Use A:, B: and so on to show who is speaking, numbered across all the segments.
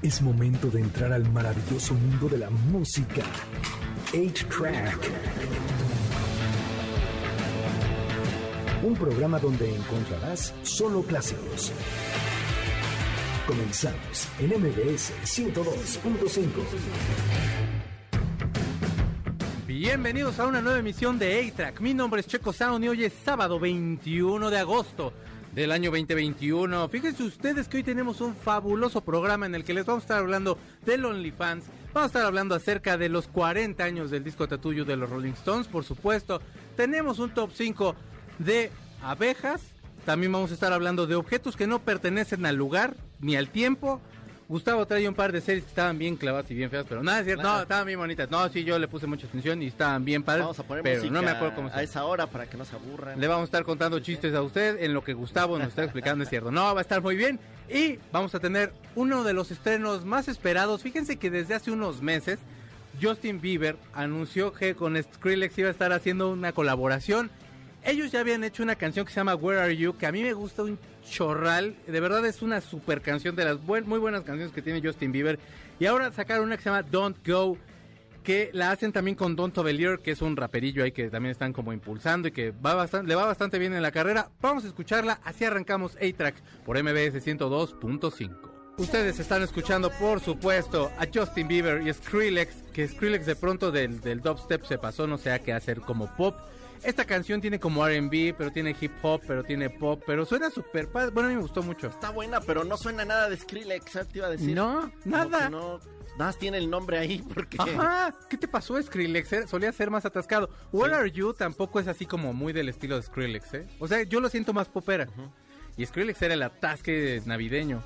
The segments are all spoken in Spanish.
A: Es momento de entrar al maravilloso mundo de la música. 8-Track. Un programa donde encontrarás solo clásicos. Comenzamos en MBS 102.5.
B: Bienvenidos a una nueva emisión de A-Track. Mi nombre es Checo Sound y hoy es sábado 21 de agosto del año 2021. Fíjense ustedes que hoy tenemos un fabuloso programa en el que les vamos a estar hablando del OnlyFans. Vamos a estar hablando acerca de los 40 años del disco Tatuyo de los Rolling Stones, por supuesto. Tenemos un top 5 de abejas. También vamos a estar hablando de objetos que no pertenecen al lugar ni al tiempo. Gustavo trae un par de series que estaban bien clavadas y bien feas, pero nada, es cierto, no, estaban bien bonitas. No, sí, yo le puse mucha atención y estaban bien padres.
C: Vamos a poner
B: pero
C: música
B: no me acuerdo cómo se
C: a esa hora para que no se aburran.
B: Le vamos a estar contando chistes a usted en lo que Gustavo nos está explicando, es cierto. No, va a estar muy bien. Y vamos a tener uno de los estrenos más esperados. Fíjense que desde hace unos meses Justin Bieber anunció que con Skrillex iba a estar haciendo una colaboración. Ellos ya habían hecho una canción que se llama Where Are You, que a mí me gusta un chorral. De verdad es una super canción de las muy buenas canciones que tiene Justin Bieber. Y ahora sacaron una que se llama Don't Go, que la hacen también con Don Tovelier, que es un raperillo ahí que también están como impulsando y que va bastante, le va bastante bien en la carrera. Vamos a escucharla, así arrancamos A-Track por MBS 102.5. Ustedes están escuchando, por supuesto, a Justin Bieber y Skrillex, que Skrillex de pronto del, del dubstep se pasó, no sé a qué hacer como pop. Esta canción tiene como R&B, pero tiene hip hop, pero tiene pop, pero suena súper padre. Bueno, a mí me gustó mucho.
C: Está buena, pero no suena nada de Skrillex, ¿sabes? Te iba a decir.
B: No, nada.
C: No, nada más tiene el nombre ahí porque...
B: Ajá, ¿qué te pasó Skrillex? eh? Solía ser más atascado. Where
C: Sí.
B: Are You tampoco es así como muy del estilo de Skrillex, ¿eh? O sea, yo lo siento más popera. Y Skrillex era el atasque navideño.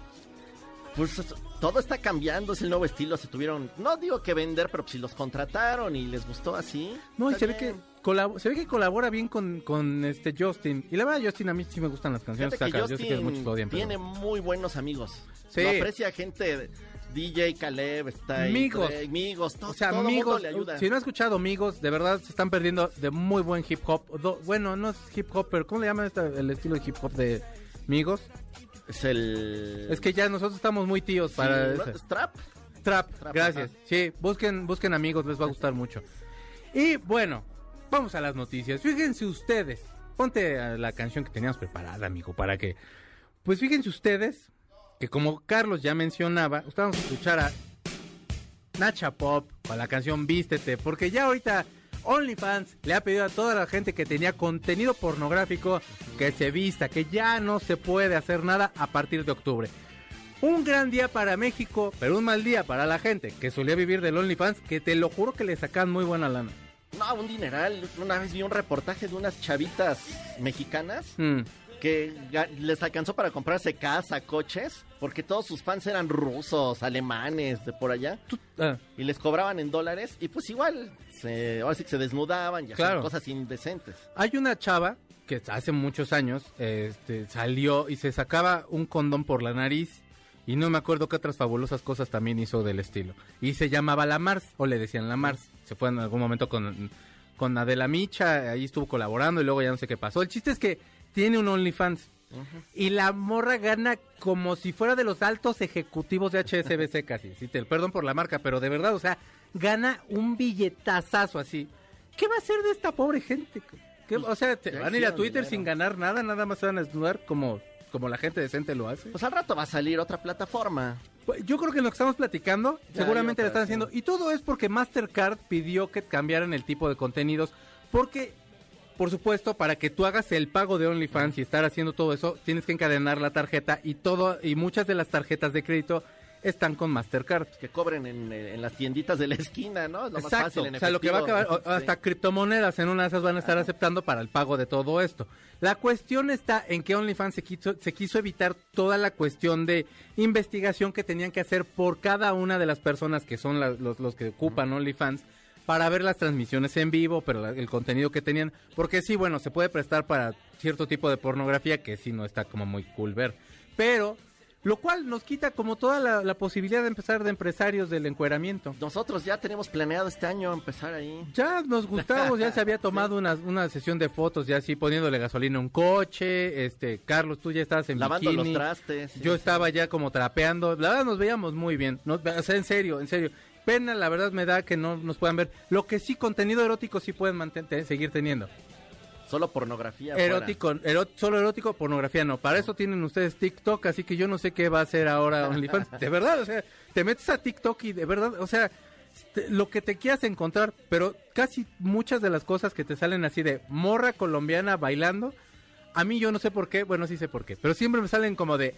C: Pues todo está cambiando, es el nuevo estilo, se tuvieron... No digo que vender, pero si los contrataron y les gustó así...
B: No, y se ve, que se ve que colabora bien con, con este Justin. Y la verdad, Justin, a mí sí me gustan las canciones
C: Fíjate
B: que
C: que
B: saca. Yo sé que
C: Justin
B: muchos lo odian, pero-
C: tiene muy buenos amigos.
B: Sí.
C: Lo aprecia gente, DJ Caleb, está ahí,
B: Amigos.
C: Trey, amigos, to-
B: O sea,
C: todo mundo
B: amigos,
C: le ayuda.
B: si no ha escuchado amigos, de verdad se están perdiendo de muy buen hip hop. Do- bueno, no es hip hop, pero ¿cómo le llaman esta- el estilo de hip hop de amigos?
C: Es el...
B: Es que ya nosotros estamos muy tíos para...
C: ¿Es Trap?
B: Trap,
C: Trap,
B: gracias.
C: ajá.
B: Sí, busquen, busquen amigos, les va a gustar mucho. Y bueno, vamos a las noticias. Fíjense ustedes, ponte a la canción que teníamos preparada, amigo, para que... Pues fíjense ustedes que como Carlos ya mencionaba, vamos a escuchar a Nacha Pop con la canción Vístete, porque ya ahorita OnlyFans le ha pedido a toda la gente que tenía contenido pornográfico que se vista, que ya no se puede hacer nada a partir de octubre. Un gran día para México, pero un mal día para la gente que solía vivir del OnlyFans, que te lo juro que le sacan muy buena lana.
C: No, un dineral. Una vez vi un reportaje de unas chavitas mexicanas
B: Mm.
C: que les alcanzó para comprarse casa, coches, porque todos sus fans eran rusos, alemanes, de por allá,
B: ah,
C: y les cobraban en dólares, y pues igual, se, ahora sí que se desnudaban y hacían cosas indecentes.
B: hay una chava que hace muchos años este, salió y se sacaba un condón por la nariz. Y no me acuerdo qué otras fabulosas cosas también hizo del estilo. Y se llamaba La Mars, o le decían La Mars. Se fue en algún momento con, con Adela Micha, ahí estuvo colaborando y luego ya no sé qué pasó. El chiste es que tiene un OnlyFans. Y la morra gana como si fuera de los altos ejecutivos de HSBC casi. Sí, te, perdón por la marca, pero de verdad, o sea, gana un billetazazo así. ¿Qué va a hacer de esta pobre gente? ¿Qué- o sea, te van a ir a Twitter
C: dinero.
B: sin ganar nada, nada más se van a desnudar como, como la gente decente lo hace.
C: Pues al rato va a salir otra plataforma.
B: Pues, Yo creo que en lo que estamos platicando,
C: Ya
B: seguramente lo están haciendo. Y todo es porque Mastercard pidió que cambiaran el tipo de contenidos. Porque, por supuesto, para que tú hagas el pago de OnlyFans y estar haciendo todo eso, tienes que encadenar la tarjeta y todo, y muchas de las tarjetas de crédito están con Mastercard.
C: Que cobren en, en las tienditas de la esquina, ¿no? Es lo más
B: Exacto,
C: fácil en
B: o sea, lo que va a acabar, o- hasta
C: Sí.
B: criptomonedas en una de esas van a estar aceptando para el pago de todo esto. La cuestión está en que OnlyFans se quiso, se quiso evitar toda la cuestión de investigación que tenían que hacer por cada una de las personas que son la- los, los que ocupan OnlyFans para ver las transmisiones en vivo, pero la- el contenido que tenían, porque sí, bueno, se puede prestar para cierto tipo de pornografía que sí no está como muy cool ver, pero Lo cual nos quita como toda la, la posibilidad de empezar de empresarios del encueramiento.
C: Nosotros ya tenemos planeado este año empezar ahí.
B: Ya nos gustamos, ya se había tomado una, una sesión de fotos, ya así poniéndole gasolina a un coche. Este, Carlos, tú ya estabas en
C: Lavando
B: bikini.
C: los trastes. sí,
B: Yo
C: sí.
B: estaba ya como trapeando. La verdad nos veíamos muy bien. No, o sea, en serio, en serio. Pena, la verdad me da que no nos puedan ver. Lo que sí, contenido erótico sí pueden mantener, seguir teniendo.
C: Solo pornografía.
B: Erótico, eró- solo erótico, pornografía no. Para eso tienen ustedes TikTok, así que yo no sé qué va a hacer ahora OnlyFans. De verdad, o sea, te metes a TikTok y de verdad, o sea, te- lo que te quieras encontrar, pero casi muchas de las cosas que te salen así de morra colombiana bailando, a mí yo no sé por qué, bueno, sí sé por qué, pero siempre me salen como de,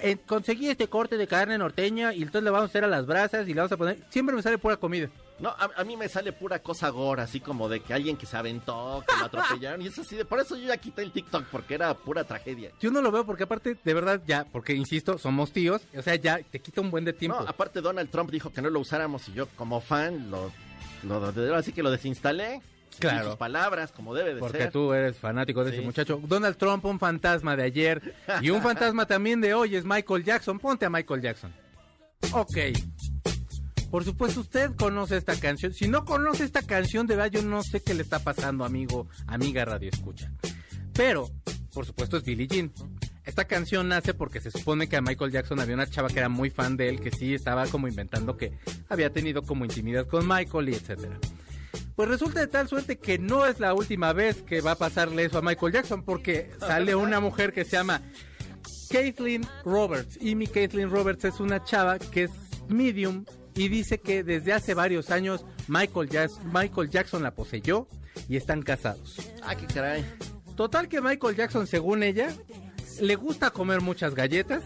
B: eh, conseguí este corte de carne norteña y entonces le vamos a hacer a las brasas y le vamos a poner, siempre me sale pura comida.
C: No, a, a mí me sale pura cosa gore, así como de que alguien que se aventó, que lo atropellaron. y es así de. Por eso yo ya quité el TikTok, porque era pura tragedia.
B: Yo no lo veo porque aparte, de verdad, ya, porque insisto, somos tíos, o sea, ya te quita un buen de tiempo.
C: No, aparte Donald Trump dijo que no lo usáramos y yo como fan lo, lo, lo- así que lo desinstalé.
B: Claro.
C: Sus palabras, como debe de
B: Porque
C: ser.
B: tú eres fanático de
C: Sí,
B: ese muchacho. Donald Trump, un fantasma de ayer. Y un fantasma también de hoy es Michael Jackson. Ponte a Michael Jackson. Ok. Por supuesto, usted conoce esta canción. Si no conoce esta canción, de verdad yo no sé qué le está pasando, amigo, amiga Radio Escucha. Pero, por supuesto, es Billie Jean. Esta canción nace porque se supone que a Michael Jackson había una chava que era muy fan de él, que sí estaba como inventando que había tenido como intimidad con Michael y etcétera. Pues resulta de tal suerte que no es la última vez que va a pasarle eso a Michael Jackson, porque sale una mujer que se llama Caitlyn Roberts. Y mi Caitlyn Roberts es una chava que es medium y dice que desde hace varios años Michael, Jackson la poseyó y están casados.
C: Ah, qué caray.
B: Total que Michael Jackson, según ella, le gusta comer muchas galletas,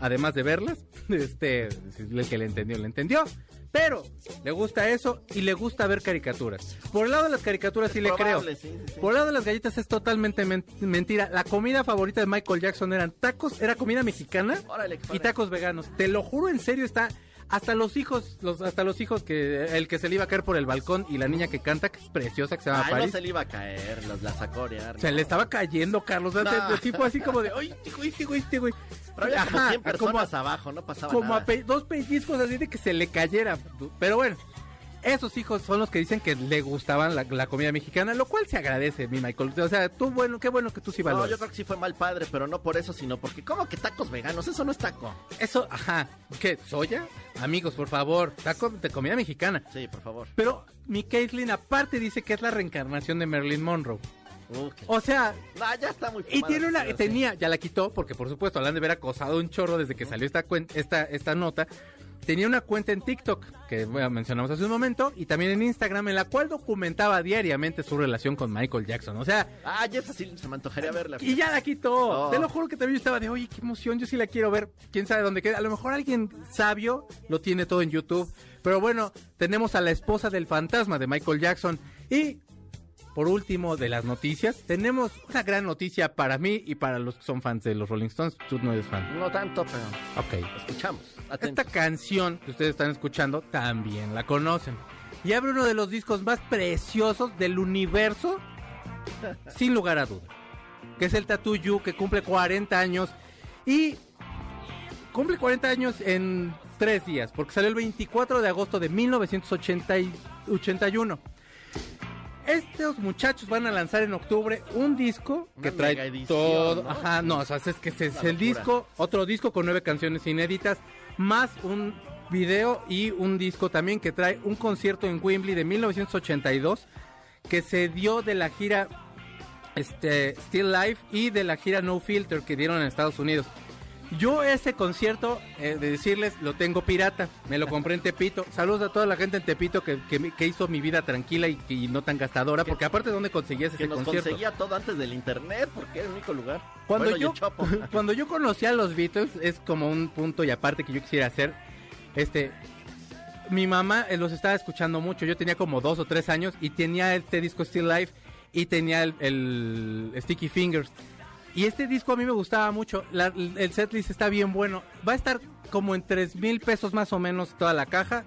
B: además de verlas. Este, el que le entendió, le entendió. Pero le gusta eso y le gusta ver caricaturas. Por el lado de las caricaturas sí le creo.
C: Probable, sí, sí, sí.
B: Por el lado de las galletas es totalmente men- mentira. La comida favorita de Michael Jackson eran tacos, era comida mexicana
C: Órale,
B: y tacos veganos. Te lo juro en serio, está hasta los hijos, los, hasta los hijos que el que se le iba a caer por el balcón y la niña que canta, que es preciosa, que se llama
C: Ay, no
B: Paris.
C: se le iba a caer, los, la sacó orear.
B: Se le estaba cayendo, Carlos. O sea,
C: No.
B: el tipo así como de, ¡ay, este güey, este güey, este güey!
C: Pero había como
B: Ajá,
C: 100
B: como a-
C: personas abajo, no pasaba
B: como a
C: nada.
B: pe- dos pellizcos así de que se le cayera. Pero bueno, esos hijos son los que dicen que le gustaban la, la comida mexicana, lo cual se agradece, mi Michael. O sea, tú, bueno, qué bueno que tú sí
C: No,
B: valoras.
C: yo creo que sí fue mal padre, pero no por eso, sino porque, ¿cómo que tacos veganos? Eso no es taco.
B: Eso, ajá. ¿Qué? ¿Soya? Amigos, por favor, taco de comida mexicana.
C: Sí, por favor.
B: Pero mi Caitlyn aparte dice que es la reencarnación de Marilyn Monroe.
C: Uh, qué-
B: O sea,
C: No, ya está muy
B: Y tiene una, tenía, ya la quitó, porque por supuesto, la han de haber acosado un chorro desde que salió esta, esta, esta nota. Tenía una cuenta en TikTok, que bueno, mencionamos hace un momento, y también en Instagram, en la cual documentaba diariamente su relación con Michael Jackson. O sea.
C: Ah, ya esa sí se me antojaría verla.
B: y ya la quitó.
C: Oh.
B: Te lo juro que también yo estaba de, oye, qué emoción, yo sí la quiero ver. Quién sabe dónde queda. A lo mejor alguien sabio lo tiene todo en YouTube. Pero bueno, tenemos a la esposa del fantasma de Michael Jackson. Y por último de las noticias, tenemos una gran noticia para mí y para los que son fans de los Rolling Stones. Tú no eres fan.
C: No tanto, pero
B: Ok.
C: escuchamos.
B: Esta
C: Atento.
B: canción que ustedes están escuchando también la conocen. Y abre uno de los discos más preciosos del universo, sin lugar a duda. Que es el Tattoo You, que cumple 40 años. Y cumple 40 años en tres días, porque salió el 24 de agosto de 1981. Estos muchachos van a lanzar en octubre un disco que
C: Una
B: trae
C: edición,
B: todo.
C: ¿no?
B: Ajá, no, o sea, es que es
C: Una
B: el disco, otro disco con nueve canciones inéditas, más un video y un disco también que trae un concierto en Wembley de 1982 que se dio de la gira este, Still Life y de la gira No Filter que dieron en Estados Unidos. Yo ese concierto, eh, de decirles, lo tengo pirata, me lo compré en Tepito. Saludos a toda la gente en Tepito que, que, que hizo mi vida tranquila y, y no tan gastadora, porque aparte de dónde conseguías
C: Que
B: ese
C: nos
B: concierto.
C: conseguía todo antes del internet, porque era el único lugar.
B: Cuando
C: Bueno, y
B: yo,
C: el
B: cuando yo conocí a los Beatles, es como un punto y aparte que yo quisiera hacer. Este, mi mamá eh, los estaba escuchando mucho. Yo tenía como dos o tres años y tenía este disco Still Life y tenía el, el Sticky Fingers. Y este disco a mí me gustaba mucho. El setlist está bien bueno. Va a estar como en tres mil pesos más o menos toda la caja.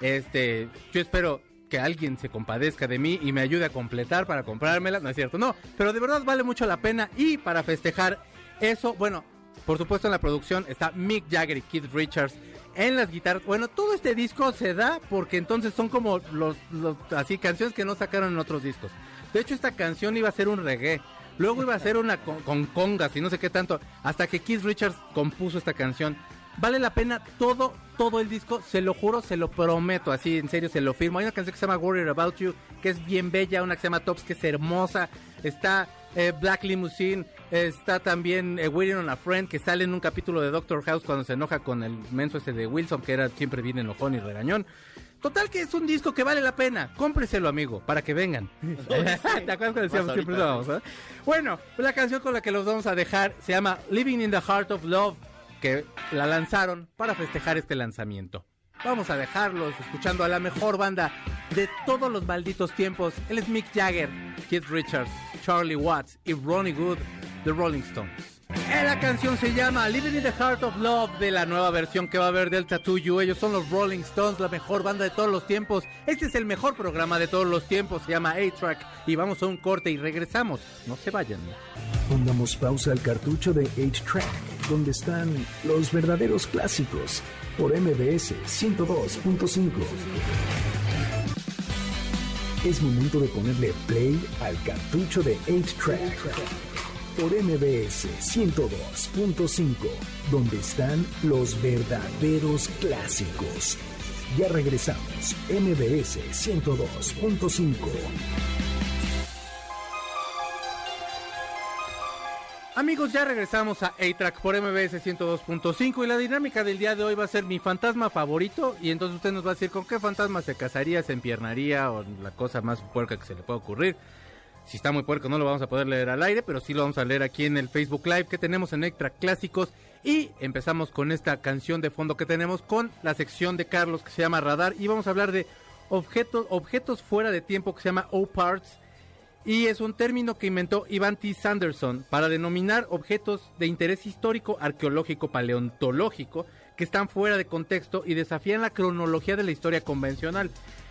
B: Este, yo espero que alguien se compadezca de mí y me ayude a completar para comprármela. No es cierto, no. Pero de verdad vale mucho la pena. Y para festejar eso, bueno, Por supuesto en la producción está Mick Jagger y Keith Richards en las guitarras. Bueno, todo este disco se da porque entonces son como los, los así canciones que no sacaron en otros discos. De hecho esta canción iba a ser un reggae. Luego iba a ser una con, con congas y no sé qué tanto. Hasta que Keith Richards compuso esta canción. Vale la pena todo, todo el disco, se lo juro, se lo prometo, así en serio se lo firmo. Hay una canción que se llama Worried About You, que es bien bella, una que se llama Tops, que es hermosa. Está eh, Black Limousine, está también eh, Waiting on a Friend, que sale en un capítulo de Doctor House cuando se enoja con el menso ese de Wilson, que era siempre bien enojón y regañón. Total que es un disco que vale la pena. Cómpreselo, amigo, para que vengan. ¿Te acuerdas que decíamos siempre
C: ahorita,
B: lo vamos, eh? Bueno, la canción con la que los vamos a dejar se llama Living in the Heart of Love, que la lanzaron para festejar este lanzamiento. Vamos a dejarlos escuchando a la mejor banda de todos los malditos tiempos. Él es Mick Jagger, Keith Richards, Charlie Watts y Ronnie Good, The Rolling Stones. Eh, La canción se llama Living in the Heart of Love de la nueva versión que va a haber del Tattoo You. Ellos son los Rolling Stones, la mejor banda de todos los tiempos. Este es el mejor programa de todos los tiempos. Se llama A-Track. Y vamos a un corte y regresamos. No se vayan.
A: Pongamos pausa al cartucho de 8-Track, donde están los verdaderos clásicos, por MBS 102.5. Es momento de ponerle play al cartucho de 8-Track, por MBS 102.5, donde están los verdaderos clásicos. Ya regresamos, MBS 102.5.
B: Amigos, ya regresamos a A-Track por MBS 102.5 y la dinámica del día de hoy va a ser mi fantasma favorito y entonces usted nos va a decir con qué fantasma se casaría, se empiernaría o la cosa más puerca que se le pueda ocurrir. Si está muy puerco no lo vamos a poder leer al aire, pero sí lo vamos a leer aquí en el Facebook Live que tenemos en A-Track Clásicos y empezamos con esta canción de fondo que tenemos con la sección de Carlos que se llama Radar y vamos a hablar de objetos, objetos fuera de tiempo que se llama O-Parts y es un término que inventó Ivan T. Sanderson para denominar objetos de interés histórico, arqueológico, paleontológico que están fuera de contexto y desafían la cronología de la historia convencional.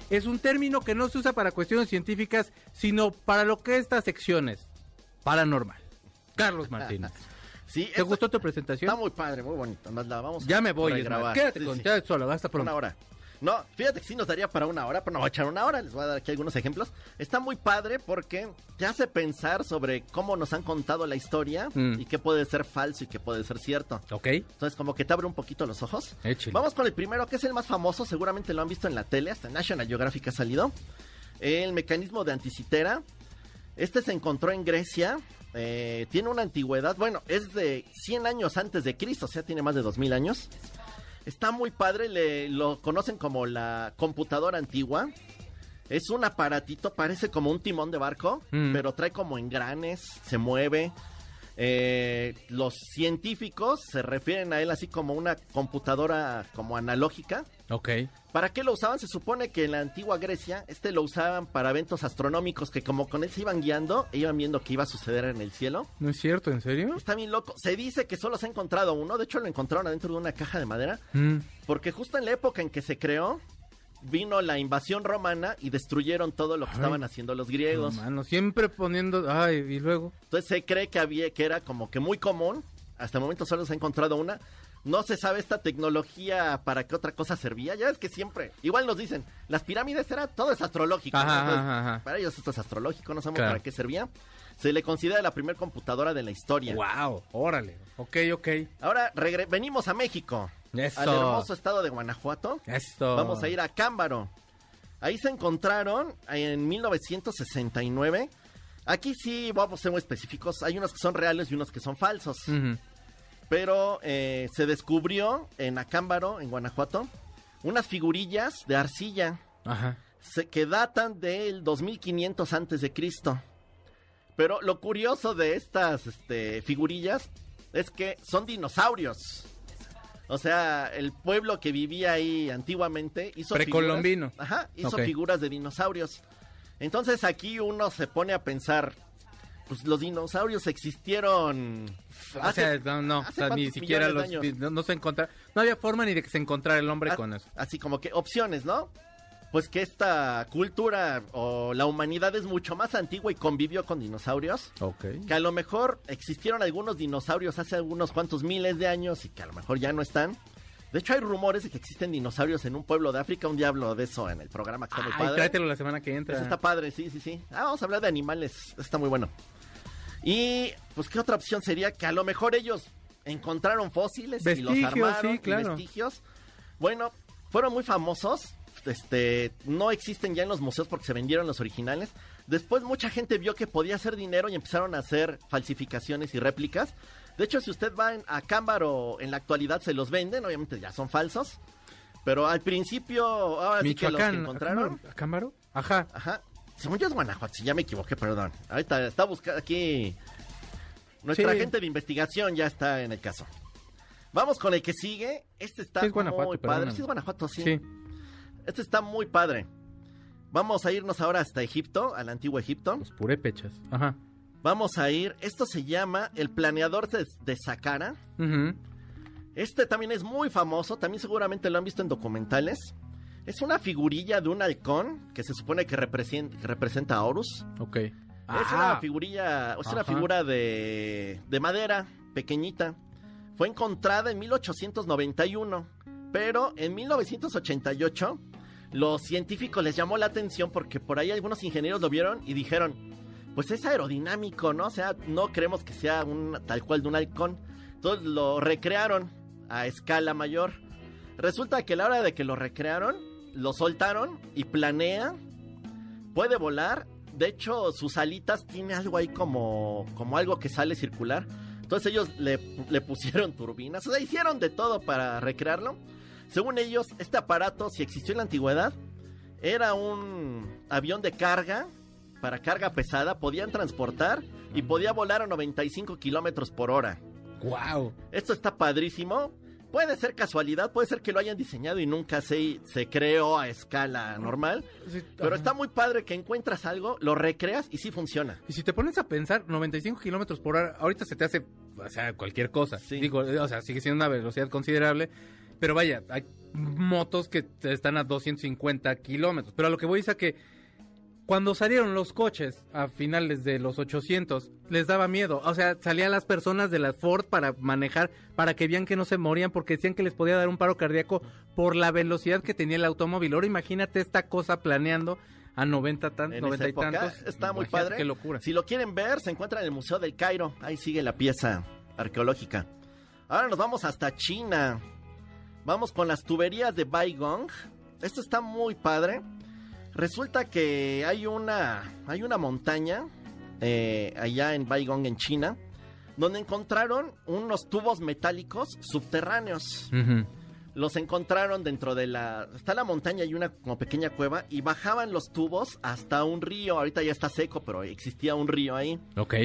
B: Es un término que no se usa para cuestiones científicas, sino para lo que estas secciones paranormal. Carlos Martínez.
C: Sí,
B: ¿Te gustó tu presentación?
C: Está muy padre, muy bonito. Más la vamos
B: Ya me voy,
C: regrabar.
B: más. Quédate
C: Sí,
B: con
C: sí.
B: solo, hasta pronto.
C: Una hora. No, fíjate que sí nos daría para una hora, pero no voy a echar una hora, les voy a dar aquí algunos ejemplos. Está muy padre porque te hace pensar sobre cómo nos han contado la historia
B: Mm.
C: y qué puede ser falso y qué puede ser cierto.
B: Ok,
C: Entonces como que te abre un poquito los ojos.
B: échale.
C: Vamos con el primero, que es el más famoso, seguramente lo han visto en la tele, hasta National Geographic ha salido. El mecanismo de anticitera. Este se encontró en Grecia, eh, tiene una antigüedad, bueno, es de 100 años antes de Cristo, o sea, tiene más de 2000 años. Está muy padre, le, lo conocen como la computadora antigua. Es un aparatito, parece como un timón de barco,
B: Mm.
C: pero trae como engranes, se mueve. Eh, los científicos se refieren a él así como una computadora como analógica.
B: Ok.
C: ¿Para qué lo usaban? Se supone que en la antigua Grecia este lo usaban para eventos astronómicos que como con él se iban guiando e iban viendo qué iba a suceder en el cielo.
B: ¿No es cierto? ¿En serio?
C: Está bien loco. Se dice que solo se ha encontrado uno, de hecho lo encontraron adentro de una caja de madera,
B: Mm.
C: porque justo en la época en que se creó vino la invasión romana y destruyeron todo lo que
B: Ay.
C: estaban haciendo los griegos.
B: Mano, siempre poniendo... Ay, y luego...
C: Entonces se cree que había que era como que muy común. Hasta el momento solo se ha encontrado una. No se sabe esta tecnología para qué otra cosa servía. Ya ves que siempre, igual nos dicen, las pirámides era todo es astrológico. ¿no?
B: Ajá,
C: Entonces,
B: ajá, ajá.
C: Para ellos esto es astrológico, no sabemos
B: Claro.
C: para qué servía. Se le considera la primera computadora de la historia.
B: Wow, órale. Ok, ok.
C: Ahora venimos a México,
B: Eso.
C: al hermoso estado de Guanajuato.
B: Esto.
C: Vamos a ir a Cámbaro. Ahí se encontraron en 1969. Aquí sí vamos a ser muy específicos. Hay unos que son reales y unos que son falsos. Pero eh, se descubrió en Acámbaro, en Guanajuato, unas figurillas de arcilla
B: Ajá.
C: se- que datan del 2500 antes de Cristo. Pero lo curioso de estas este, figurillas es que son dinosaurios. O sea, el pueblo que vivía ahí antiguamente hizo
B: Precolombino.
C: figuras- Ajá, hizo figuras de dinosaurios. Entonces aquí uno se pone a pensar, pues los dinosaurios existieron
B: O sea, no, no, o
C: hace
B: sea, ni siquiera los, no, no se encontra, no había forma ni de que se encontrara el hombre
C: Ah,
B: con eso.
C: Así como que opciones, ¿no? Pues que esta cultura o la humanidad es mucho más antigua y convivió con dinosaurios.
B: Ok.
C: Que a lo mejor existieron algunos dinosaurios hace algunos cuantos miles de años y que a lo mejor ya no están. De hecho, hay rumores de que existen dinosaurios en un pueblo de África. Un diablo de eso en el programa que está muy
B: Ay,
C: padre.
B: tráetelo la semana que entra.
C: Eso está padre, sí, sí, sí. Ah, vamos a hablar de animales. Está muy bueno. Y, pues, ¿qué otra opción sería? Que a lo mejor ellos encontraron fósiles y los armaron.
B: sí,
C: y
B: claro.
C: vestigios. Bueno, fueron muy famosos. Este, no existen ya en los museos porque se vendieron los originales. Después mucha gente vio que podía hacer dinero y empezaron a hacer falsificaciones y réplicas. De hecho, si usted va en- a Cámbaro en la actualidad se los venden, obviamente ya son falsos. Pero al principio, ahora sí que los que encontraron.
B: ¿Acámbaro? ¿Acámbaro? Ajá.
C: Ajá. Según yo es Guanajuato, si ya me equivoqué, perdón. Ahorita está buscando aquí. Nuestra
B: Sí.
C: gente de investigación ya está en el caso. Vamos con el que sigue. Este está
B: Sí, es
C: muy padre. Sí, es Guanajuato, sí.
B: Sí.
C: Este está muy padre. Vamos a irnos ahora hasta Egipto, al antiguo Egipto.
B: Los purépechas. Ajá.
C: Vamos a ir. Esto se llama el planeador de, de Saqqara. Este también es muy famoso, también seguramente lo han visto en documentales. Es una figurilla de un halcón que se supone que, represent- que representa a Horus.
B: Ok.
C: Es una figurilla, es una figura de, de madera pequeñita. Fue encontrada en 1891, pero en 1988 los científicos les llamó la atención porque por ahí algunos ingenieros lo vieron y dijeron, pues es aerodinámico, ¿no? O sea, no creemos que sea un tal cual de un halcón. Entonces lo recrearon a escala mayor. Resulta que a la hora de que lo recrearon, lo soltaron y planea, puede volar. De hecho, sus alitas tiene algo ahí como, como algo que sale circular. Entonces ellos le, le pusieron turbinas. O sea, hicieron de todo para recrearlo. Según ellos, este aparato, si existió en la antigüedad, era un avión de carga para carga pesada. Podían transportar y podía volar a 95 kilómetros por hora.
B: Wow.
C: Esto está padrísimo. Puede ser casualidad, puede ser que lo hayan diseñado y nunca se, se creó a escala normal. Pero está muy padre que encuentras algo, lo recreas y sí funciona.
B: Y si te pones a pensar, 95 kilómetros por hora, ahorita se te hace, o sea, cualquier cosa.
C: Sí.
B: Digo, o sea, sigue siendo una velocidad considerable. Pero vaya, hay motos que están a 250 kilómetros. Pero a lo que voy es a que cuando salieron los coches a finales de los 800, les daba miedo. O sea, salían las personas de la Ford para manejar, para que vean que no se morían, porque decían que les podía dar un paro cardíaco por la velocidad que tenía el automóvil. Ahora imagínate esta cosa planeando a 90, tan,
C: En
B: 90
C: esa
B: y tantos.
C: está muy padre.
B: Qué locura.
C: Si lo quieren ver, se encuentra en el Museo del Cairo. Ahí sigue la pieza arqueológica. Ahora nos vamos hasta China. Vamos con las tuberías de Baigong. Esto está muy padre. Resulta que hay una, hay una montaña eh, allá en Baigong, en China, donde encontraron unos tubos metálicos subterráneos. Los encontraron dentro de la... Está la montaña y una como pequeña cueva y bajaban los tubos hasta un río. Ahorita ya está seco, pero existía un río ahí.
B: Ok.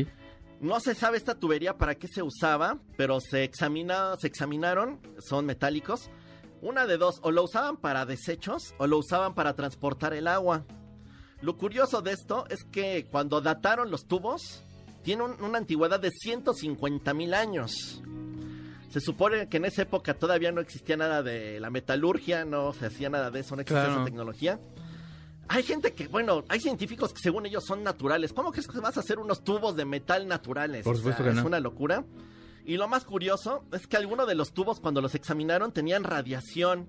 C: No se sabe esta tubería para qué se usaba, pero se, examina, se examinaron, son metálicos. Una de dos, o lo usaban para desechos o lo usaban para transportar el agua. Lo curioso de esto es que cuando dataron los tubos, tienen un- una antigüedad de 150 mil años. Se supone que en esa época todavía no existía nada de la metalurgia, no se hacía nada de eso, no existía
B: Claro.
C: esa tecnología. Hay gente que, bueno, hay científicos que según ellos son naturales. ¿Cómo crees que vas a hacer unos tubos de metal naturales?
B: Por
C: O sea,
B: supuesto que
C: Es
B: no.
C: una locura. Y lo más curioso es que algunos de los tubos cuando los examinaron tenían radiación.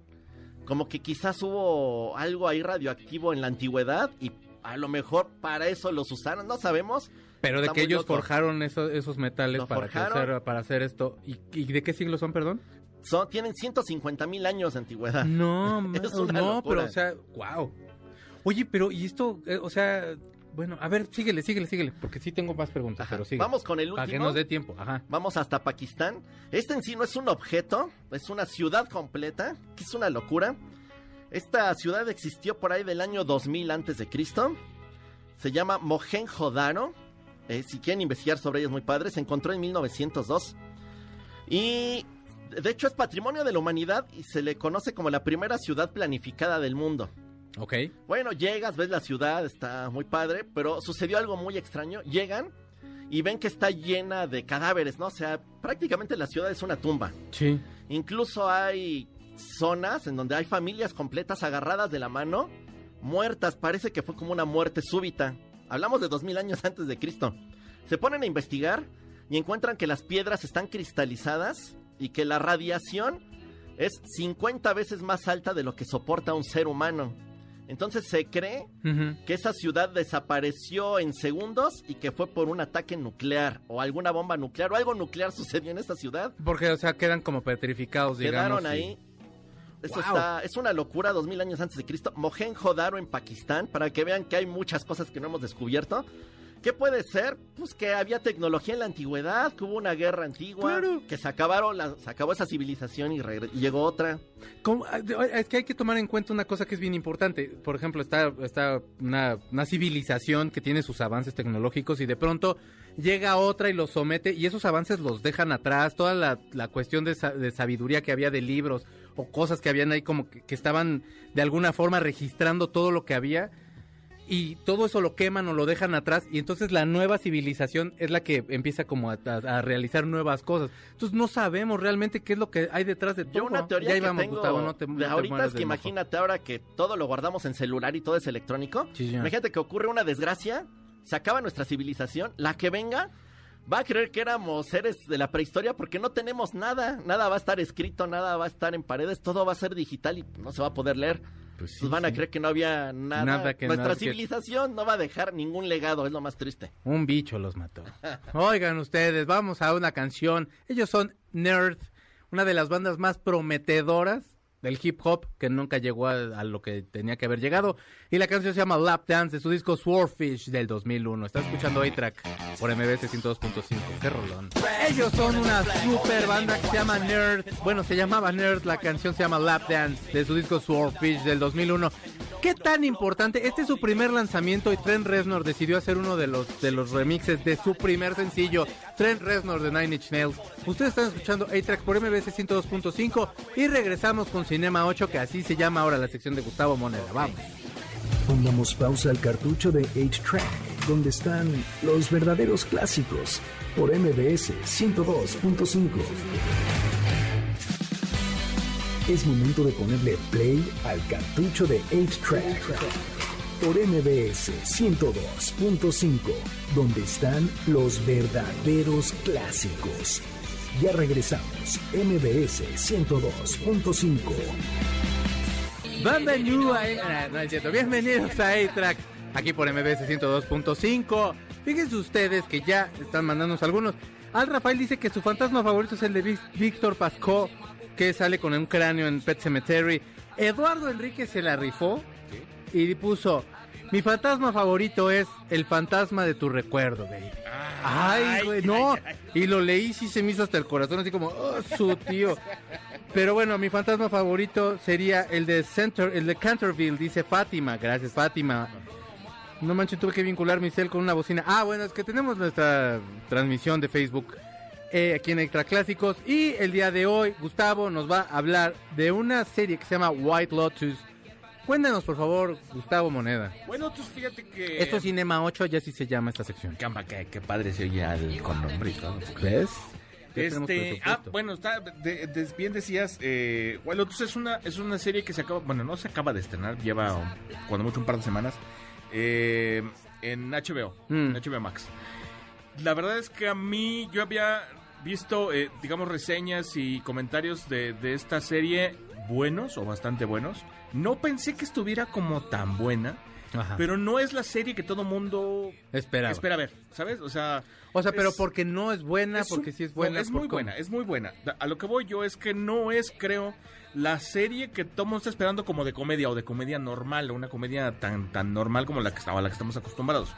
C: Como que quizás hubo algo ahí radioactivo en la antigüedad y a lo mejor para eso los usaron, no sabemos.
B: Pero de que ellos
C: loco.
B: forjaron eso- esos metales para, hacer, para hacer esto. ¿Y, y de qué siglo son, perdón?
C: Son, tienen 150 mil años de antigüedad.
B: No,
C: Es una
B: no,
C: locura.
B: pero o sea, wow. Oye, pero y esto, eh, o sea, bueno, a ver, síguele, síguele, síguele, porque sí tengo más preguntas,
C: Ajá.
B: pero sigue.
C: Vamos con el
B: Para que
C: último.
B: nos dé tiempo, ajá.
C: Vamos hasta Pakistán. Este en sí no es un objeto, es una ciudad completa, que es una locura. Esta ciudad existió por ahí del año 2000 antes de Cristo. Se llama Mohenjo-Daro. Eh, si quieren investigar sobre ella es muy padre. Se encontró en 1902. Y de hecho es patrimonio de la humanidad y se le conoce como la primera ciudad planificada del mundo.
B: Ok.
C: Bueno, llegas, ves la ciudad, está muy padre, pero sucedió algo muy extraño. Llegan y ven que está llena de cadáveres, ¿no? O sea, prácticamente la ciudad es una tumba.
B: Sí.
C: Incluso hay zonas en donde hay familias completas agarradas de la mano muertas. Parece que fue como una muerte súbita. Hablamos de 2000 años antes de Cristo. Se ponen a investigar y encuentran que las piedras están cristalizadas y que la radiación es 50 veces más alta de lo que soporta un ser humano. Entonces se cree que esa ciudad desapareció en segundos y que fue por un ataque nuclear o alguna bomba nuclear o algo nuclear sucedió en esta ciudad.
B: Porque, o sea, quedan como petrificados, digamos.
C: Quedaron
B: y-
C: ahí. Esto
B: Wow.
C: está, es una locura, dos mil años antes de Cristo. Mohenjo-Daro en Pakistán, para que vean que hay muchas cosas que no hemos descubierto. ¿Qué puede ser? Pues que había tecnología en la antigüedad, que hubo una guerra antigua,
B: Claro.
C: que se acabaron, la- se acabó esa civilización y, llegó otra.
B: ¿Cómo? Es que hay que tomar en cuenta una cosa que es bien importante. Por ejemplo, está, está una, una civilización que tiene sus avances tecnológicos y de pronto llega otra y los somete y esos avances los dejan atrás. Toda la, la cuestión de, sa- de sabiduría que había de libros o cosas que habían ahí como que, que estaban de alguna forma registrando todo lo que había. Y todo eso lo queman o lo dejan atrás y entonces la nueva civilización es la que empieza como a, a- a realizar nuevas cosas. Entonces no sabemos realmente qué es lo que hay detrás de todo.
C: Yo una teoría
B: ya
C: que
B: íbamos,
C: tengo
B: Gustavo, no te-
C: de ahorita es que imagínate ahora que todo lo guardamos en celular y todo es electrónico.
B: Sí.
C: Imagínate que ocurre una desgracia, se acaba nuestra civilización, la que venga va a creer que éramos seres de la prehistoria porque no tenemos nada, nada va a estar escrito, nada va a estar en paredes, todo va a ser digital y no se va a poder leer.
B: Pues sí,
C: Pues van a creer que no había nada.
B: Nada que
C: Nuestra
B: nada que-
C: civilización no va a dejar ningún legado, es lo más triste.
B: Un bicho los mató. Oigan ustedes, vamos a una canción. Ellos son Nerd, una de las bandas más prometedoras del hip hop que nunca llegó a, a lo que tenía que haber llegado. Y la canción se llama Lap Dance de su disco Swordfish del 2001. Estás escuchando A-Track por MBS 102.5. Qué rolón. Ellos son una super banda que se llama Nerd. Bueno, se llamaba Nerd. La canción se llama Lap Dance de su disco Swordfish del 2001. ¿Qué tan importante? Este es su primer lanzamiento y Trent Reznor decidió hacer uno de los, de los remixes de su primer sencillo, Trent Reznor de Nine Inch Nails. Ustedes están escuchando A-Track por MBS 102.5 y regresamos con Cinema 8, que así se llama ahora la sección de Gustavo Moneda. Vamos.
A: Pongamos pausa al cartucho de 8-Track, donde están los verdaderos clásicos, por MBS 102.5. Es momento de ponerle play al cartucho de 8-Track, por MBS 102.5, donde están los verdaderos clásicos. Ya regresamos, MBS 102.5.
B: Bienvenido a ah, no es cierto. Bienvenidos a A-Track, aquí por MBS 102.5. Fíjense ustedes que ya están mandándonos algunos. Al Rafael dice que su fantasma favorito es el de Víctor Pascó, que sale con un cráneo en Pet Cemetery. Eduardo Enrique se la rifó y puso: Mi fantasma favorito es el fantasma de tu recuerdo, güey. Ay, güey, no. Y lo leí y sí se me hizo hasta el corazón, así como, oh, su tío. Pero bueno, mi fantasma favorito sería el de Center, el de Canterville, dice Fátima. Gracias, Fátima. No manches, tuve que vincular mi cel con una bocina. Ah, bueno, es que tenemos nuestra transmisión de Facebook eh, aquí en Extra Clásicos. Y el día de hoy, Gustavo nos va a hablar de una serie que se llama White Lotus. Cuéntanos, por favor, Gustavo Moneda.
D: Bueno, tú fíjate que...
B: Esto es Cinema 8, ya sí se llama esta sección.
D: Camba, qué, qué padre se oye al, con nombre y todo.
B: ¿Ves?
D: Este, ah, bueno, está, de- de- bien decías, eh, Wild Lotus es una, es una serie que se acaba, bueno, no se acaba de estrenar, lleva cuando mucho un par de semanas, eh, en HBO,
B: Mm.
D: en HBO Max. La verdad es que a mí, yo había visto, eh, digamos, reseñas y comentarios de, de esta serie buenos o bastante buenos. No pensé que estuviera como tan buena,
B: Ajá.
D: pero no es la serie que todo mundo
B: Esperaba.
D: espera ver, ¿sabes? O sea,
B: O sea, pero porque no es buena,
D: es
B: porque
D: un-
B: sí es buena.
D: no, es muy
B: cómo.
D: buena, es muy buena. A lo que voy yo es que no es, creo, la serie que todo mundo está esperando como de comedia o de comedia normal, o una comedia tan, tan normal como la que estaba, la que estamos acostumbrados.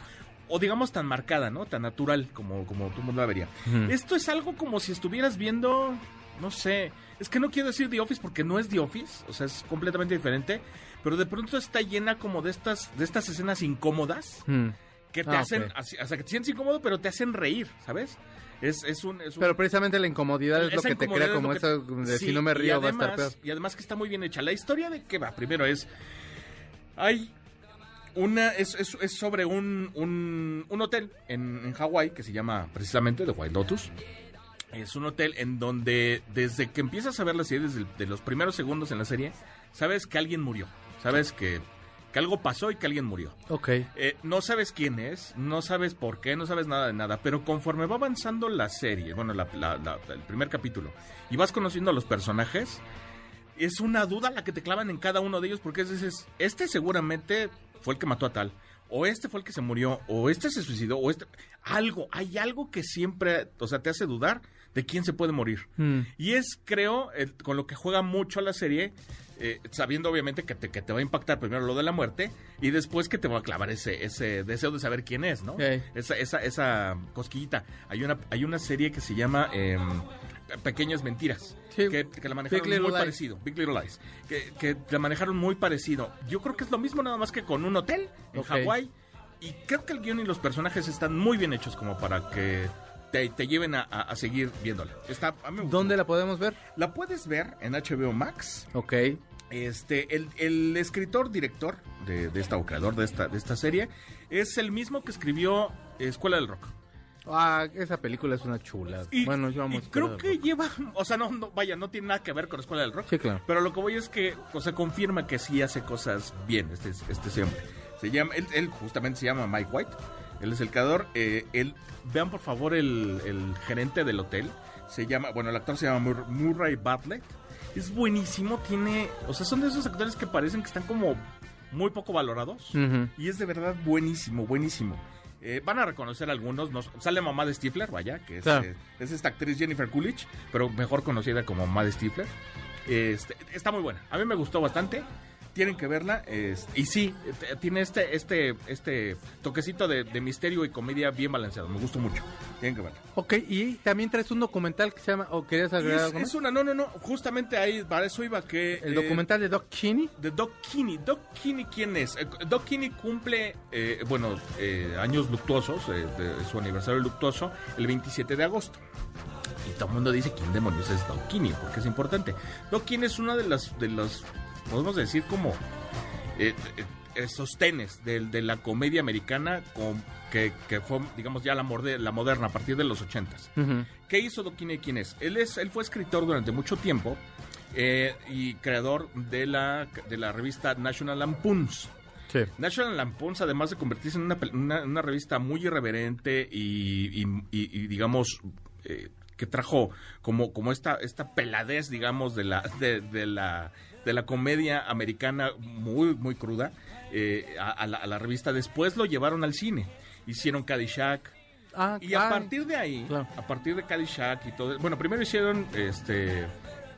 D: O digamos tan marcada, ¿no? Tan natural como, como todo mundo la vería. Esto es algo como si estuvieras viendo, no sé, es que no quiero decir The Office porque no es The Office, o sea, es completamente diferente, pero de pronto está llena como de estas, de estas escenas incómodas
B: Mm.
D: que te
B: Ah,
D: hacen,
B: ok.
D: así- o sea, que te sientes incómodo, pero te hacen reír, ¿sabes? Es, es un... Es un-
B: Pero precisamente la incomodidad es lo que te crea como
D: que-
B: eso de
D: Sí,
B: si no me río va a estar
D: además-
B: peor.
D: Y además que está muy bien hecha. La historia de qué va, primero es... Hay una... Es, es- es sobre un, un, un hotel en, en Hawái que se llama precisamente The White Lotus. Es un hotel en donde desde que empiezas a ver la serie, desde el- de los primeros segundos en la serie, sabes que alguien murió. Sabes que, que algo pasó y que alguien murió.
B: Ok.
D: Eh, no sabes quién es, no sabes por qué, no sabes nada de nada, pero conforme va avanzando la serie, bueno, la- la- la- el primer capítulo, y vas conociendo a los personajes, es una duda la que te clavan en cada uno de ellos, porque dices, este seguramente fue el que mató a tal, o este fue el que se murió, o este se suicidó, o este... Algo, hay algo que siempre, o sea, te hace dudar de quién se puede morir.
B: Mm.
D: Y es, creo, el- con lo que juega mucho la serie, eh, sabiendo obviamente que te, que te va a impactar primero lo de la muerte y después que te va a clavar ese, ese deseo de saber quién es, ¿no? Esa, esa, esa cosquillita. Hay una, hay una serie que se llama em, Pequeñas Mentiras.
B: Sí.
D: Que, que la manejaron muy
B: Lies.
D: parecido. Big Little Lies. Que, que la manejaron muy parecido. Yo creo que es lo mismo nada más que con un hotel en. Hawái. Y creo que el guion y los personajes están muy bien hechos como para que te, te lleven a, a- a seguir viéndola. Está, a.
B: ¿Dónde la podemos ver?
D: La puedes ver en HBO Max.
B: Ok.
D: Este, el, el escritor, director de, de esta, o creador de esta, de esta serie, es el mismo que escribió Escuela del Rock.
B: Ah, esa película es una chula.
D: Y,
B: bueno, yo amo
D: y creo que lleva, o sea, no, no, vaya, no tiene nada que ver con Escuela del Rock.
B: Sí, claro.
D: Pero lo que voy es que, o sea, confirma que sí hace cosas bien este, este hombre. Se llama, él, él justamente se llama Mike White. Él es el creador. eh, él, vean por favor el, el gerente del hotel. Se llama, bueno, el actor se llama Mur- Murray Bartlett. Es buenísimo, tiene, o sea, son de esos actores que parecen que están como muy poco valorados. Y es de verdad buenísimo, buenísimo. Eh, van a reconocer algunos. Nos, sale mamá de Stifler, vaya, que es,
B: Claro.
D: eh, es esta actriz Jennifer Coolidge, pero mejor conocida como mamá de Stifler. Este, está muy buena. A mí me gustó bastante. Tienen que verla. es- y sí, tiene este, este, este toquecito de, de misterio y comedia bien balanceado. Me gustó mucho. Tienen que verla.
B: Ok, y también traes un documental que se llama... ¿O querías agregar
D: es,
B: algo
D: es una, no, no, no. Justamente ahí, para eso iba que.
B: El
D: eh,
B: documental de Doc Cheney.
D: de Doc Kinney. Doc Kinney, ¿quién es? Eh, Doc Kinney cumple, eh, bueno, eh, años luctuosos, de su aniversario luctuoso, el 27 de agosto. Y todo el mundo dice, ¿quién demonios es Doc Kinney? Porque es importante. Doc Kinney es una de las, de las podemos decir, como eh, eh, sostenes de, de la comedia americana con, que, que fue, digamos, ya la, morde- la moderna a partir de los 80s.
B: Ujú.
D: ¿Qué hizo Doc Kinney? ¿Quién es? Él, es? él fue escritor durante mucho tiempo eh, y creador de la, de la revista National Lampoons.
B: Sí.
D: National Lampoons, además de convertirse en una, una- una revista muy irreverente y, y- y- y, digamos, eh, que trajo como, como esta, esta peladez, digamos, de la, de, de la, de la comedia americana muy, muy cruda eh, a, a la, a la revista. Después lo llevaron al cine. Hicieron Caddyshack,
B: Ah,
D: y a partir de ahí,
B: claro.
D: a partir de Caddyshack y todo, bueno, primero hicieron, este,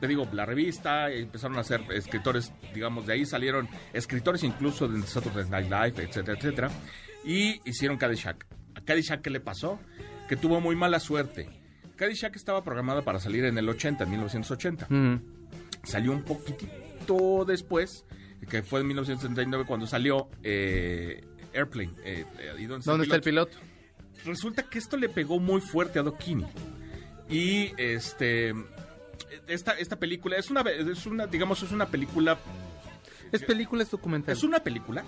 D: te digo, la revista, empezaron a hacer escritores, digamos, de ahí salieron escritores incluso de Saturday Night Live, etcétera, etcétera, y hicieron Caddyshack. ¿A Caddyshack qué le pasó? Que tuvo muy mala suerte. Caddyshack estaba programada para salir en el 80, en 1980
B: Ujú.
D: salió un poquitito después, que fue en 1979 cuando salió eh, Airplane. eh, eh, ¿y dónde
B: ¿Dónde está el piloto?
D: Resulta que esto le pegó muy fuerte a Dokini. Y este esta, esta película es una es una digamos es una película
B: ¿Es película, es documental?
D: es una película,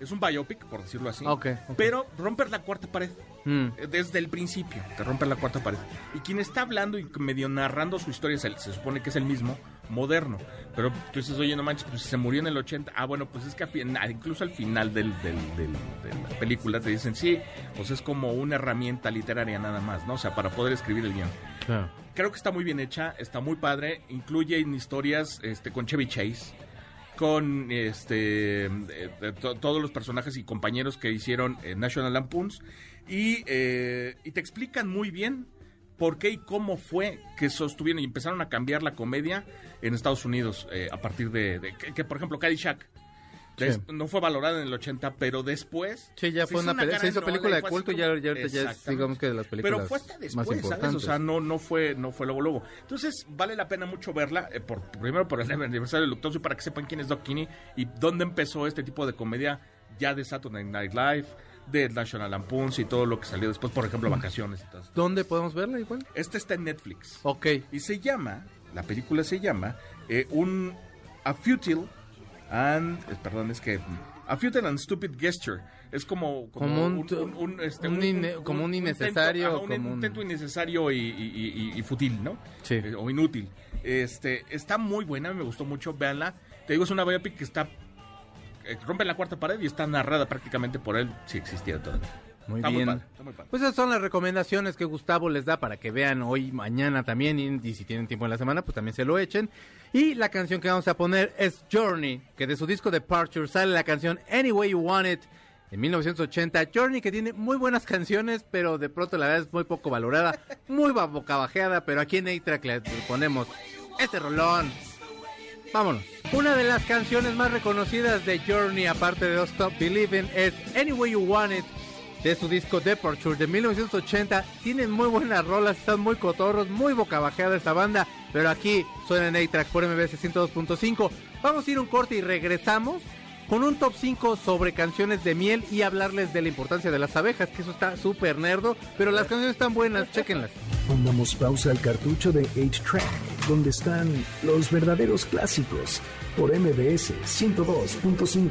D: es un biopic por decirlo así.
B: Ah, ok, ok.
D: Pero romper la cuarta pared
B: Mm.
D: desde el principio, te rompe la cuarta pared. Y quien está hablando y medio narrando su historia, se, se supone que es el mismo, moderno. Pero tú dices, oye, no manches, pues se murió en el 80. Ah, bueno, pues es que incluso al final del, del- del- de la película te dicen, sí, pues es como una herramienta literaria nada más, ¿no? O sea, para poder escribir el guion.
B: Claro.
D: Creo que está muy bien hecha, está muy padre, incluye historias este, con Chevy Chase, con este eh, todos los personajes y compañeros que hicieron eh, National Lampoons y, eh, y te explican muy bien por qué y cómo fue que sostuvieron y empezaron a cambiar la comedia en Estados Unidos a partir de, que, que, por ejemplo Caddyshack
B: Sí.
D: no fue valorada en el 80 pero después
B: Sí, ya fue una,
D: gran
B: se hizo película de culto y ya, ya ya es, digamos que de las películas
D: pero fue hasta
B: más
D: después, ¿sabes?
B: importantes.
D: O sea, no, no fue, no fue luego, luego. Entonces, vale la pena mucho verla, eh, por, primero por el aniversario de Luctoso y para que sepan quién es Doc Kinney y dónde empezó este tipo de comedia ya de Saturday Night Live, de National Lampoons y todo lo que salió después, por ejemplo, Vacaciones y todo.
B: ¿Dónde podemos verla igual?
D: Este está en Netflix.
B: Ok.
D: Y se llama, la película se llama, eh, un A Futile and, perdón, es que, A Futile and Stupid Gesture. Es como, como,
B: Como un- como un innecesario,
D: intento, un
B: como un-
D: intento innecesario y, y- y- y fútil, ¿no?
B: Sí.
D: Eh, o inútil. Este, está muy buena, me gustó mucho, véanla. Te digo, es una biopic que está eh, rompen la cuarta pared y está narrada prácticamente por él si existiera todavía.
B: Muy
D: Está muy
B: bien.
D: padre, está muy padre.
B: Pues esas son las recomendaciones que Gustavo les da para que vean hoy, mañana también, y, y si tienen tiempo en la semana, pues también se lo echen. Y la canción que vamos a poner es Journey, que de su disco Departure sale la canción Any Way You Want It. En 1980, Journey que tiene muy buenas canciones, pero de pronto la verdad es muy poco valorada, muy bocabajeada, pero aquí en A-Track le ponemos este rolón. Vámonos. Una de las canciones más reconocidas de Journey, aparte de Don't Stop Believing, es Any Way You Want It, de su disco Departure de 1980. Tienen muy buenas rolas, están muy cotorros, muy bocabajeada esta banda, pero aquí suena en A-Track por MBS 102.5. Vamos a ir un corte y regresamos con un top 5 sobre canciones de miel y hablarles de la importancia de las abejas, que eso está súper nerdo, pero las canciones están buenas, chequenlas.
A: Pongamos pausa al cartucho de 8-Track, donde están los verdaderos clásicos, por MBS 102.5.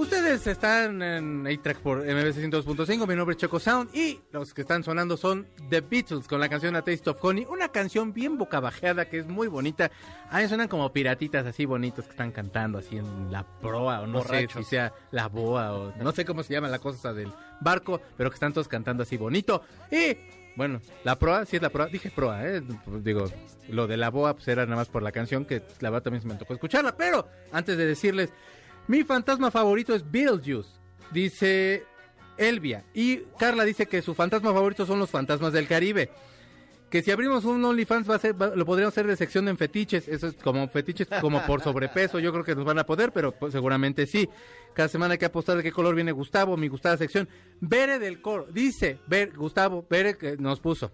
B: Ustedes están en A-Track por MBC 102.5, mi nombre es Choco Sound y los que están sonando son The Beatles con la canción A Taste of Honey, una canción bien bocabajeada que es muy bonita. A mí suenan como piratitas así bonitos que están cantando así en la proa o no sé si sea la boa o no sé cómo se llama la cosa del barco, pero que están todos cantando así bonito. Y bueno, la proa, sí es la proa, dije proa, ¿eh? digo, lo de la boa pues era nada más por la canción que la verdad también se me tocó escucharla, pero antes de decirles, mi fantasma favorito es Beetlejuice, dice Elvia. Y Carla dice que su fantasma favorito son los fantasmas del Caribe. Que si abrimos un OnlyFans va a ser, lo podríamos hacer de sección en fetiches. Eso es como fetiches como por sobrepeso. Yo creo que nos van a poder, pero pues, seguramente sí. Cada semana hay que apostar de qué color viene Gustavo, mi gustada sección. Bere del coro. Dice, Ver, Gustavo, Bere que nos puso.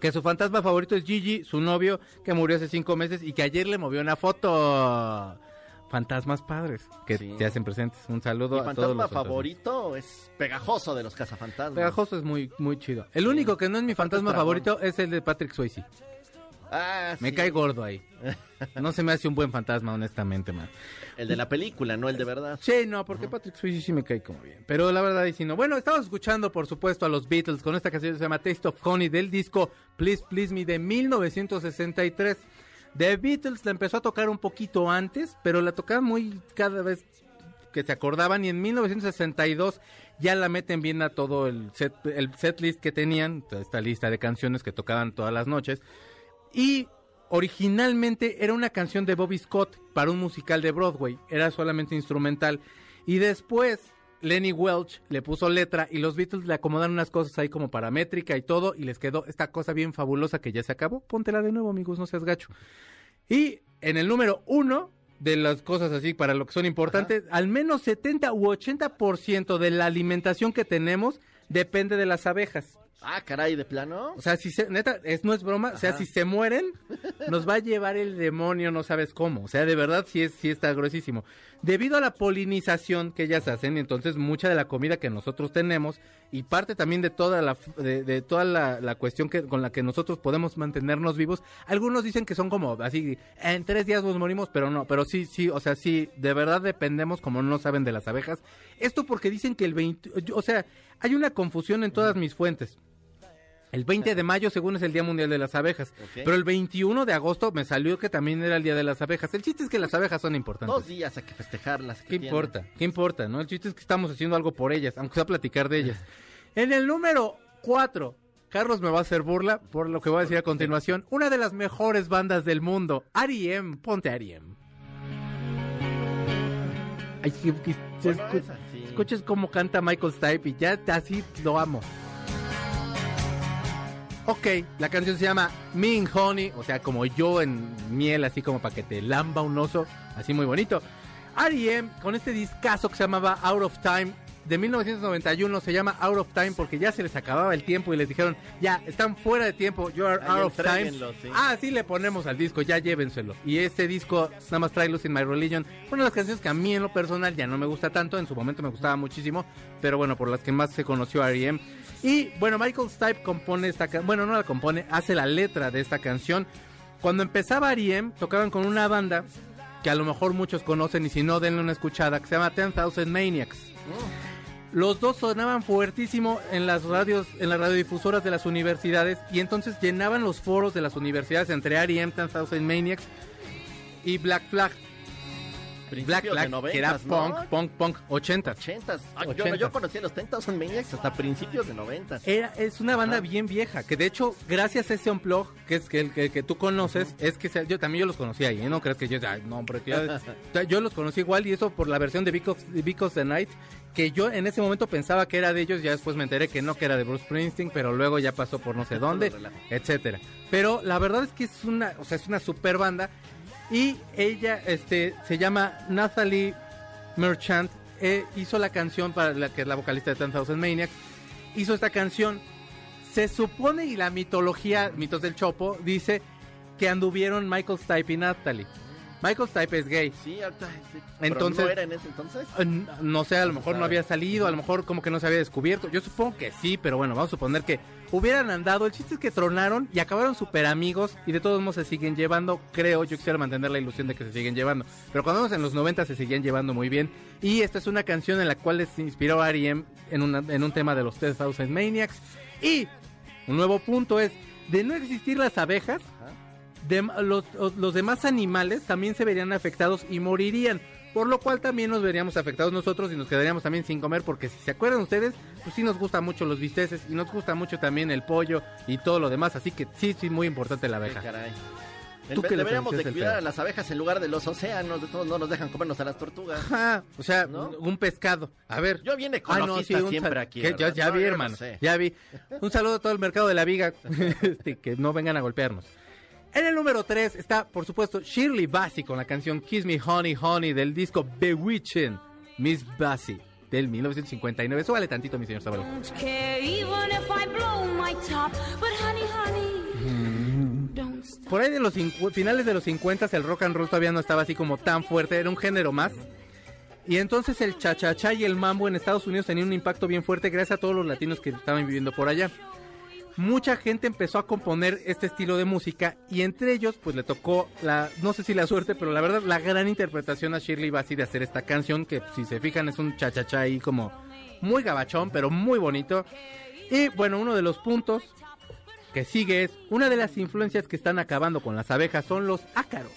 B: Que su fantasma favorito es Gigi, su novio, que murió hace cinco meses y que ayer le movió una foto. Fantasmas padres que
C: Sí.
B: te hacen presentes. Un saludo
C: Mi
B: a todos
C: fantasma
B: los fantasmas.
C: favorito es Pegajoso de los cazafantasmas.
B: Pegajoso es muy, muy chido. El único que no es mi fantasma favorito es el de Patrick Swayze.
C: Ah,
B: Me
C: sí.
B: cae gordo ahí. No se me hace un buen fantasma, honestamente, man.
C: El de la película, no el de verdad.
B: Sí, no, porque Patrick Swayze sí me cae como bien. Pero la verdad, y si no. Bueno, estamos escuchando, por supuesto, a los Beatles con esta canción que se llama Taste of Honey del disco Please Please Me de 1963. The Beatles la empezó a tocar un poquito antes, pero la tocaban muy cada vez que se acordaban y en 1962 ya la meten bien a todo el set, el set list que tenían, esta lista de canciones que tocaban todas las noches. Y originalmente era una canción de Bobby Scott para un musical de Broadway, era solamente instrumental. Y después Lenny Welch le puso letra y los Beatles le acomodaron unas cosas ahí como paramétrica y todo y les quedó esta cosa bien fabulosa que ya se acabó. Póntela de nuevo amigos, no seas gacho. Y en el número uno de las cosas así para lo que son importantes, al menos 70 u 80% de la alimentación que tenemos depende de las abejas.
C: Ah, caray, de plano.
B: O sea, si se, neta, es, no es broma, o sea, si se mueren, nos va a llevar el demonio, no sabes cómo. O sea, de verdad sí, es, sí está gruesísimo. Debido a la polinización que ellas hacen, entonces mucha de la comida que nosotros tenemos y parte también de toda la, de, de toda la, la cuestión que, con la que nosotros podemos mantenernos vivos, algunos dicen que son como así, en tres días nos morimos, pero no, pero sí, sí, o sea, sí, de verdad dependemos, como no saben, de las abejas. Esto porque dicen que el 20, o sea, hay una confusión en todas mis fuentes. El 20 de mayo, según es el Día Mundial de las Abejas. Pero el 21 de agosto me salió que también era el Día de las Abejas. El chiste es que las abejas son importantes.
C: Dos días hay que festejarlas.
B: ¿Qué importa? ¿Qué importa? ¿No? El chiste es que estamos haciendo algo por ellas, aunque sea platicar de ellas. En el número 4, Carlos me va a hacer burla por lo que voy a decir a continuación. Una de las mejores bandas del mundo, R.E.M. Ponte R.E.M. Ay, que- que se
C: Bueno,
B: escu-
C: esa, sí.
B: Escuches cómo canta Michael Stipe y ya así lo amo. Ok, la canción se llama Me and Honey, o sea, como yo en miel, así como para que te lamba un oso, así muy bonito. R.E.M. con este discazo que se llamaba Out of Time de 1991 se llama Out of Time porque ya se les acababa el tiempo y les dijeron, ya, están fuera de tiempo, you are out of time.
C: sí.
B: Ah, sí le ponemos al disco, ya llévenselo. Y este disco, nada más trae in My Religion, una de las canciones que a mí en lo personal ya no me gusta tanto, en su momento me gustaba muchísimo, pero bueno, por las que más se conoció R.E.M. Y bueno, Michael Stipe compone esta canción, bueno, no la compone, hace la letra de esta canción Cuando empezaba R.E.M., tocaban con una banda que a lo mejor muchos conocen y si no, denle una escuchada, que se llama 10,000 Maniacs. Los dos sonaban fuertísimo en las radios, en las radiodifusoras de las universidades y entonces llenaban los foros de las universidades entre R.E.M., 10,000 Maniacs y Black Flag. Black
C: 90,
B: que era
C: ¿no?
B: punk, punk, punk, 80.
C: 80. Ah, yo,
B: 80.
C: yo conocí a los 10,000 Maniacs hasta principios de 90.
B: Era, es una banda
C: Ajá.
B: bien vieja, que de hecho, gracias a ese unplug, que es que el que, que tú conoces, es que se- yo también yo los conocí ahí, ¿eh? no crees que yo, ay, no, hombre, que ya- o sea, yo los conocí igual y eso por la versión de Because, the Night, que yo en ese momento pensaba que era de ellos, ya después me enteré que no, que era de Bruce Springsteen, pero luego ya pasó por no sé dónde, etcétera. Pero la verdad es que es una, o sea, es una super banda y ella, este, se llama Nathalie Merchant, eh, hizo la canción para la que es la vocalista de 10,000 Maniacs, hizo esta canción. Se supone, y la mitología, mitos del Chopo, dice que anduvieron Michael Stipe y Natalie. Michael Stipe es gay.
C: Sí, ahorita. sí. Pero
B: Entonces-
C: ¿No era en ese entonces?
B: Eh, No sé, a lo mejor no había salido, a lo mejor como que no se había descubierto. Yo supongo que sí, pero bueno, vamos a suponer que hubieran andado. El chiste es que tronaron y acabaron súper amigos y de todos modos se siguen llevando. Creo, yo quisiera mantener la ilusión de que se siguen llevando. Pero cuando vamos en los 90 se seguían llevando muy bien. Y esta es una canción en la cual se inspiró R.E.M. en, una- en un tema de los 10,000 Maniacs. Y un nuevo punto es, de no existir las abejas, de- los, los demás animales también se verían afectados y morirían. Por lo cual también nos veríamos afectados nosotros y nos quedaríamos también sin comer porque si se acuerdan ustedes, pues sí nos gustan mucho los bisteces y nos gusta mucho también el pollo y todo lo demás. Así que sí, sí, muy importante la abeja.
C: caray.
B: ¿Tú qué
C: Deberíamos de cuidar a las abejas en lugar de los océanos. De todos no nos dejan comernos a las tortugas.
B: Ajá, o sea,
C: ¿No?
B: un, pescado. A ver.
C: Yo bien
B: Ah,
C: ecologista
B: un
C: siempre aquí.
B: que ya
C: No,
B: vi,
C: no
B: hermano.
C: sé.
B: Ya vi. Un saludo a todo el mercado de la viga. este, que no vengan a golpearnos. En el número 3 está, por supuesto, Shirley Bassey con la canción Kiss Me Honey Honey del disco Bewitching Miss Bassey del 1959. Eso vale tantito, mi señor
E: don't stop.
B: Por ahí de los finales de los 50 el rock and roll todavía no estaba así como tan fuerte, era un género más. Y entonces el cha-cha-cha y el mambo en Estados Unidos tenían un impacto bien fuerte gracias a todos los latinos que estaban viviendo por allá. Mucha gente empezó a componer este estilo de música y entre ellos pues le tocó la, no sé si la suerte, pero la verdad la gran interpretación a Shirley Bassey de hacer esta canción que si se fijan es un cha-cha-cha ahí como muy gabachón, pero muy bonito. Y bueno, uno de los puntos que sigue es una de las influencias que están acabando con las abejas son los ácaros.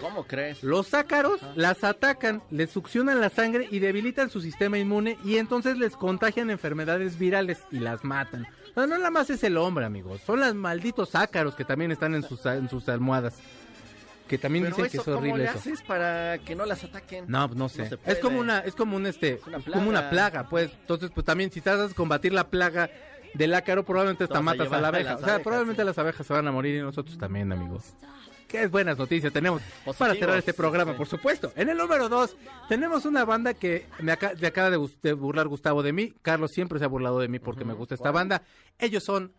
C: ¿Cómo crees?
B: Los ácaros las atacan, les succionan la sangre y debilitan su sistema inmune y entonces les contagian enfermedades virales y las matan. No, no nada más es el hombre, amigos. Son los malditos ácaros que también están en sus, en sus almohadas. Que también
C: Pero
B: dicen que es
C: ¿cómo
B: horrible
C: le
B: eso.
C: haces para que no las ataquen?
B: No, no sé. es como una, es como un este,
C: una
B: como una
C: plaga.
B: pues. Entonces, pues también si tratas de combatir la plaga del ácaro, probablemente hasta
C: Te vas a
B: matas a, la abeja. o sea,
C: abejas,
B: probablemente
C: sí.
B: las abejas se van a morir y nosotros también, amigos. Qué buenas noticias tenemos para cerrar este programa, por supuesto. En el número dos, tenemos una banda que me acaba de, burlar Gustavo de mí. Carlos siempre se ha burlado de mí porque me gusta esta banda. Ellos son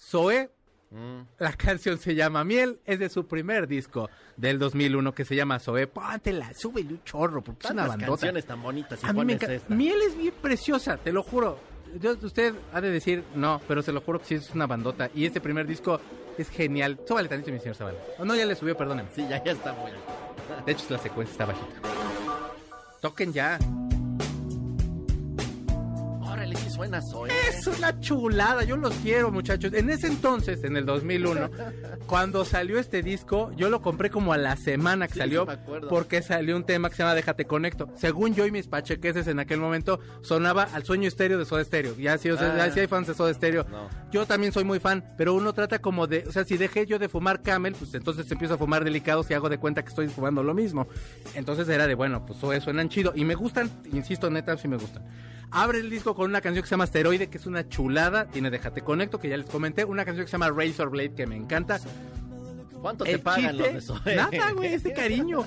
B: Zoé.
C: Mm.
B: La canción se llama Miel, es de su primer disco del 2001 que se llama Zoé. Póntela, súbele un chorro porque es una bandota.
C: canciones tan bonitas
B: A mí me
C: esta.
B: Miel es bien preciosa, te lo juro. Yo- usted ha de decir no, pero se lo juro que sí es una bandota. Y este primer disco es genial. Súbale tantito, mi señor Zavala. Oh, no, ya le subió, perdónenme.
C: Sí, ya, ya está muy
B: De hecho, la secuencia está bajita. Toquen ya.
C: Sí suena Zoe.
B: Es una chulada, yo los quiero, muchachos. En ese entonces, en el 2001, cuando salió este disco, yo lo compré como a la semana que
C: Sí,
B: salió,
C: sí
B: porque salió un tema que se llama Déjate Conecto. Según yo y mis pachequeses en aquel momento, sonaba al sueño estéreo de Soda Stereo. Ya si, o sea,
C: Ah.
B: ya si hay fans de Soda Stereo.
C: No.
B: Yo también soy muy fan, pero uno trata como de, o sea, si dejé yo de fumar Camel, pues entonces empiezo a fumar delicados y hago de cuenta que estoy fumando lo mismo. Entonces era de, bueno, pues suenan chido. Y me gustan, insisto, neta, sí me gustan. Abre el disco con una canción que se llama Asteroide, que es una chulada. Tiene Déjate Conecto, que ya les comenté. Una canción que se llama Razor Blade, que me encanta.
C: ¿Cuánto te pagan
B: chiste,
C: los de?
B: Nada, güey, ese cariño.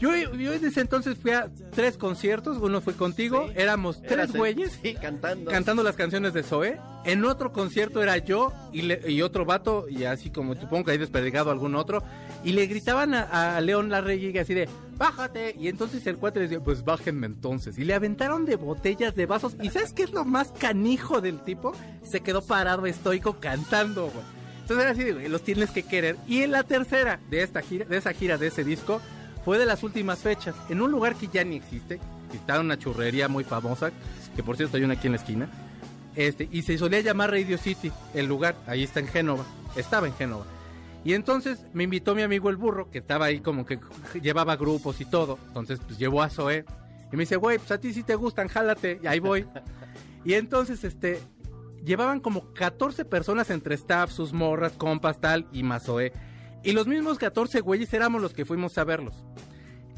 B: Yo, yo ese entonces fui a tres conciertos. Uno fue contigo.
C: Sí.
B: Éramos tres güeyes
C: Sí, cantando.
B: cantando las canciones de Zoe. En otro concierto era yo y, le- y otro vato, y así como supongo que hay desperdigado algún otro, y le gritaban a, a León Larregui así de, bájate. Y entonces el cuate les decía, pues bájenme entonces. Y le aventaron de botellas, de vasos. ¿Y sabes qué es lo más canijo del tipo? Se quedó parado estoico cantando, güey. Entonces era así, los tienes que querer. Y en la tercera de esta gira, de esa gira de ese disco, fue de las últimas fechas, en un lugar que ya ni existe, que está una churrería muy famosa, que por cierto hay una aquí en la esquina. Este, y se solía llamar Radio City, el lugar, ahí está en Génova, estaba en Génova. Y entonces me invitó mi amigo el burro, que estaba ahí como que llevaba grupos y todo. Entonces, pues llevó a Zoé. Y me dice, güey, pues a ti sí te gustan, jálate. Y ahí voy. y entonces, este, llevaban como 14 personas entre staff, sus morras, compas, tal, y más Zoé. Y los mismos 14 güeyes éramos los que fuimos a verlos.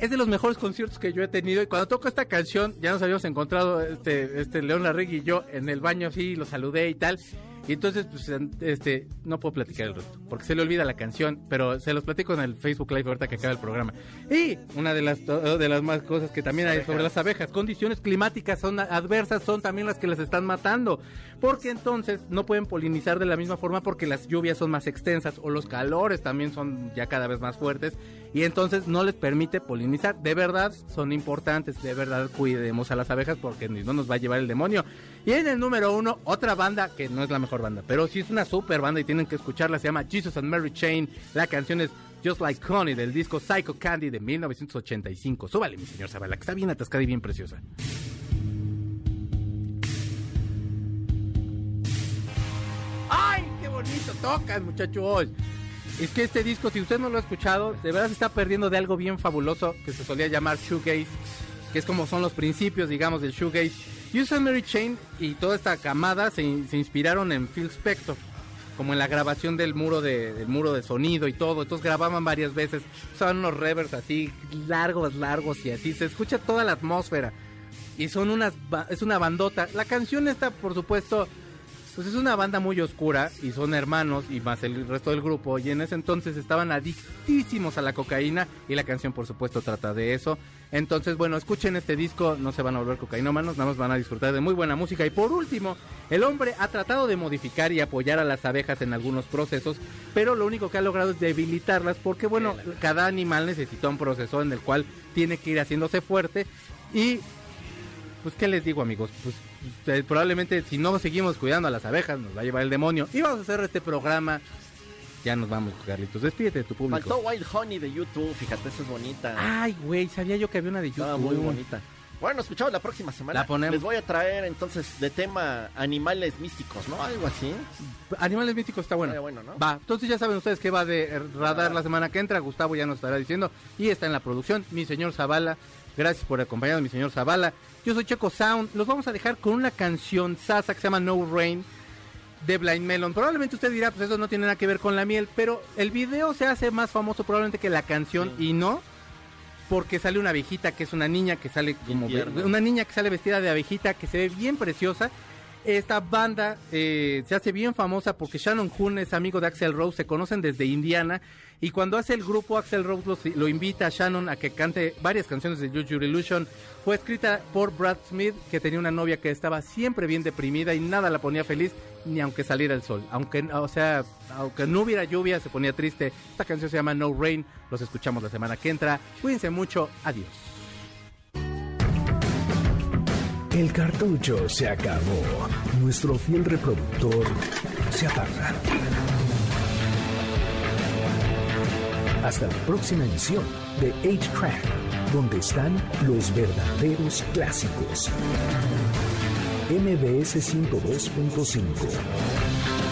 B: Es de los mejores conciertos que yo he tenido. Y cuando toco esta canción, ya nos habíamos encontrado este, este León Larregui y yo en el baño así, lo saludé y tal. Y entonces, pues, este, no puedo platicar el resto, porque se le olvida la canción, pero se los platico en el Facebook Live ahorita que acaba el programa. Y una de las, de las más cosas que también hay sobre las abejas, condiciones climáticas son adversas, son también las que las están matando, porque entonces no pueden polinizar de la misma forma porque las lluvias son más extensas o los calores también son ya cada vez más fuertes y entonces no les permite polinizar. De verdad son importantes, de verdad cuidemos a las abejas porque no nos va a llevar el demonio. Y en el número uno, otra banda que no es la mejor banda, pero sí es una super banda y tienen que escucharla, se llama Jesus and Mary Chain. La canción es Just Like Connie del disco Psycho Candy de 1985. Súbale, mi señor Zavala, que está bien atascada y bien preciosa. ¡Ay, qué bonito tocan, muchachos! Es que este disco, si usted no lo ha escuchado, de verdad se está perdiendo de algo bien fabuloso que se solía llamar shoegaze, que es como son los principios, digamos, del shoegaze. User Mary Chain y toda esta camada se, inspiraron en Phil Spector, como en la grabación del muro de, del muro de sonido y todo. Entonces grababan varias veces, usaban unos reverbs así largos, largos y así. Se escucha toda la atmósfera y son unas, es una bandota. La canción esta, por supuesto, pues es una banda muy oscura y son hermanos y más el resto del grupo y en ese entonces estaban adictísimos a la cocaína y la canción por supuesto trata de eso. Entonces, bueno, escuchen este disco, no se van a volver cocainómanos, nada más van a disfrutar de muy buena música. Y por último, el hombre ha tratado de modificar y apoyar a las abejas en algunos procesos, pero lo único que ha logrado es debilitarlas porque, bueno, cada animal necesita un proceso en el cual tiene que ir haciéndose fuerte y pues qué les digo amigos, pues eh, probablemente si no seguimos cuidando a las abejas nos va a llevar el demonio y vamos a hacer este programa. Ya nos vamos, Carlitos. Despídete de tu público.
C: Faltó Wild Honey de YouTube, fíjate, esa es bonita.
B: Ay, güey, sabía yo que había una de YouTube.
C: Estaba muy bonita. Bueno, escuchamos la próxima semana.
B: La ponemos.
C: Les voy a traer entonces de tema animales místicos, ¿no? Algo así.
B: Animales místicos está bueno.
C: Estaría bueno, ¿no?
B: Va, entonces ya saben ustedes que va de eh, radar la semana que entra. Gustavo ya nos estará diciendo. Y está en la producción, mi señor Zavala. Gracias por acompañarnos, mi señor Zavala. Yo soy Checo Sound. Los vamos a dejar con una canción sasa que se llama No Rain de Blind Melon. Probablemente usted dirá, pues eso no tiene nada que ver con la miel, pero el video se hace más famoso probablemente que la canción y no porque sale una abejita que es una niña que sale como una niña que sale vestida de abejita que se ve bien preciosa. Esta banda eh, se hace bien famosa porque Shannon Hoon es amigo de Axel Rose, se conocen desde Indiana y cuando hace el grupo Axel Rose lo, invita a Shannon a que cante varias canciones de Your Illusion. Fue escrita por Brad Smith que tenía una novia que estaba siempre bien deprimida y nada la ponía feliz ni aunque saliera el sol. Aunque, o sea, aunque no hubiera lluvia se ponía triste. Esta canción se llama No Rain, los escuchamos la semana que entra. Cuídense mucho, adiós.
A: El cartucho se acabó. Nuestro fiel reproductor se apaga. Hasta la próxima edición de 8-Track, donde están los verdaderos clásicos. MBS 102.5